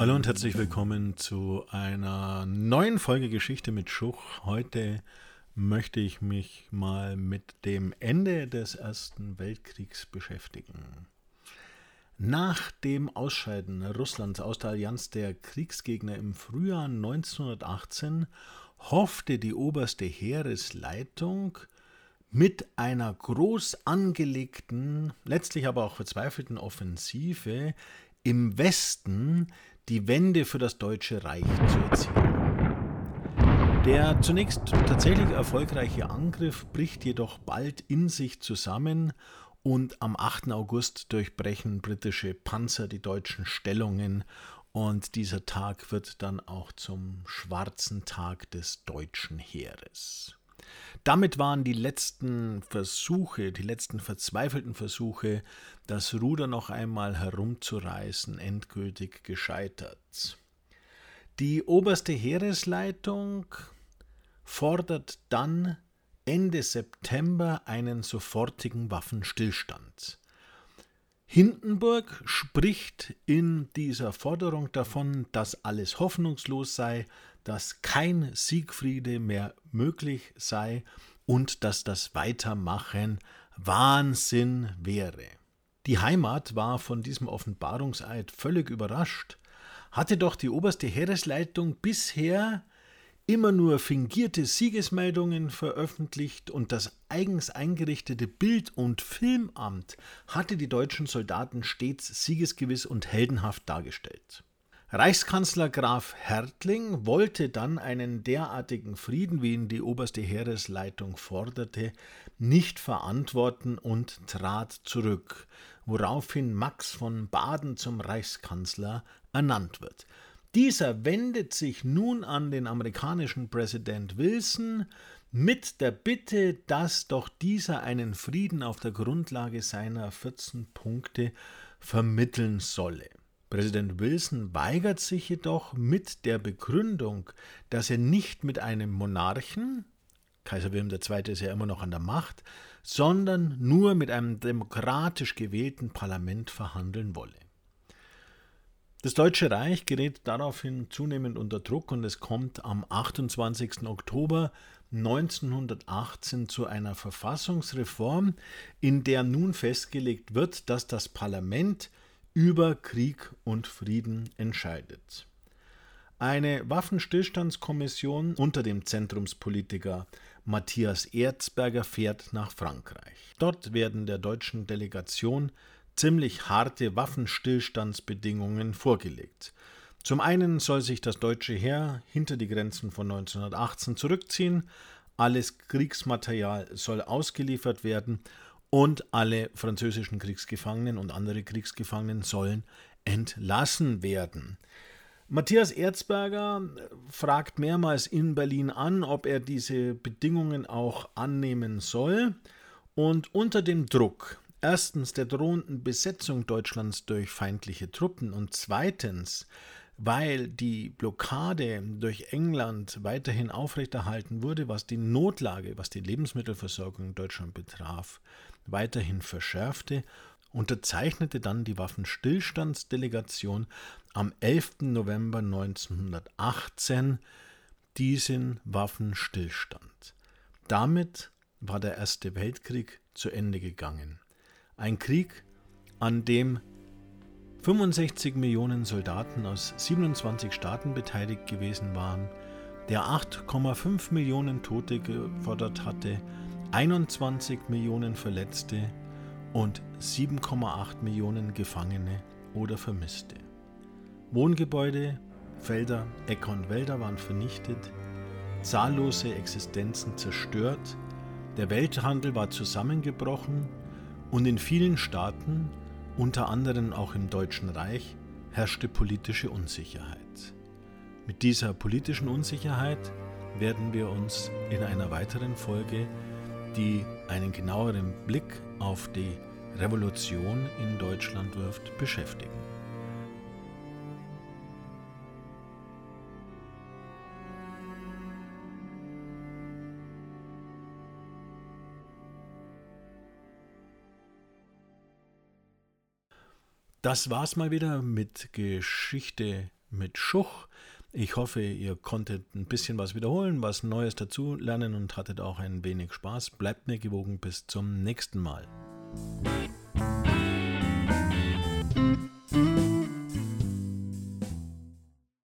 Hallo und herzlich willkommen zu einer neuen Folge Geschichte mit Schuch. Heute möchte ich mich mal mit dem Ende des Ersten Weltkriegs beschäftigen. Nach dem Ausscheiden Russlands aus der Allianz der Kriegsgegner im Frühjahr 1918 hoffte die oberste Heeresleitung mit einer groß angelegten, letztlich aber auch verzweifelten Offensive im Westen die Wende für das Deutsche Reich zu erzielen. Der zunächst tatsächlich erfolgreiche Angriff bricht jedoch bald in sich zusammen und am 8. August durchbrechen britische Panzer die deutschen Stellungen und dieser Tag wird dann auch zum schwarzen Tag des deutschen Heeres. Damit waren die letzten Versuche, die letzten verzweifelten Versuche, das Ruder noch einmal herumzureißen, endgültig gescheitert. Die oberste Heeresleitung fordert dann Ende September einen sofortigen Waffenstillstand. Hindenburg spricht in dieser Forderung davon, dass alles hoffnungslos sei, dass kein Siegfriede mehr möglich sei und dass das Weitermachen Wahnsinn wäre. Die Heimat war von diesem Offenbarungseid völlig überrascht, hatte doch die oberste Heeresleitung bisher immer nur fingierte Siegesmeldungen veröffentlicht und das eigens eingerichtete Bild- und Filmamt hatte die deutschen Soldaten stets siegesgewiss und heldenhaft dargestellt. Reichskanzler Graf Hertling wollte dann einen derartigen Frieden, wie ihn die oberste Heeresleitung forderte, nicht verantworten und trat zurück, woraufhin Max von Baden zum Reichskanzler ernannt wird. Dieser wendet sich nun an den amerikanischen Präsident Wilson mit der Bitte, dass doch dieser einen Frieden auf der Grundlage seiner 14 Punkte vermitteln solle. Präsident Wilson weigert sich jedoch mit der Begründung, dass er nicht mit einem Monarchen, Kaiser Wilhelm II. ist ja immer noch an der Macht, sondern nur mit einem demokratisch gewählten Parlament verhandeln wolle. Das Deutsche Reich gerät daraufhin zunehmend unter Druck und es kommt am 28. Oktober 1918 zu einer Verfassungsreform, in der nun festgelegt wird, dass das Parlament über Krieg und Frieden entscheidet. Eine Waffenstillstandskommission unter dem Zentrumspolitiker Matthias Erzberger fährt nach Frankreich. Dort werden der deutschen Delegation ziemlich harte Waffenstillstandsbedingungen vorgelegt. Zum einen soll sich das deutsche Heer hinter die Grenzen von 1918 zurückziehen, alles Kriegsmaterial soll ausgeliefert werden und alle französischen Kriegsgefangenen und andere Kriegsgefangenen sollen entlassen werden. Matthias Erzberger fragt mehrmals in Berlin an, ob er diese Bedingungen auch annehmen soll. Und unter dem Druck erstens der drohenden Besetzung Deutschlands durch feindliche Truppen und zweitens, weil die Blockade durch England weiterhin aufrechterhalten wurde, was die Notlage, was die Lebensmittelversorgung in Deutschland betraf, weiterhin verschärfte, unterzeichnete dann die Waffenstillstandsdelegation am 11. November 1918 diesen Waffenstillstand. Damit war der Erste Weltkrieg zu Ende gegangen. Ein Krieg, an dem 65 Millionen Soldaten aus 27 Staaten beteiligt gewesen waren, der 8,5 Millionen Tote gefordert hatte, 21 Millionen Verletzte und 7,8 Millionen Gefangene oder Vermisste. Wohngebäude, Felder, Äcker und Wälder waren vernichtet, zahllose Existenzen zerstört, der Welthandel war zusammengebrochen und in vielen Staaten, unter anderem auch im Deutschen Reich, herrschte politische Unsicherheit. Mit dieser politischen Unsicherheit werden wir uns in einer weiteren Folge die einen genaueren Blick auf die Revolution in Deutschland wirft, beschäftigen. Das war's mal wieder mit Geschichte mit Schuch. Ich hoffe, ihr konntet ein bisschen was wiederholen, was Neues dazu lernen und hattet auch ein wenig Spaß. Bleibt mir gewogen bis zum nächsten Mal.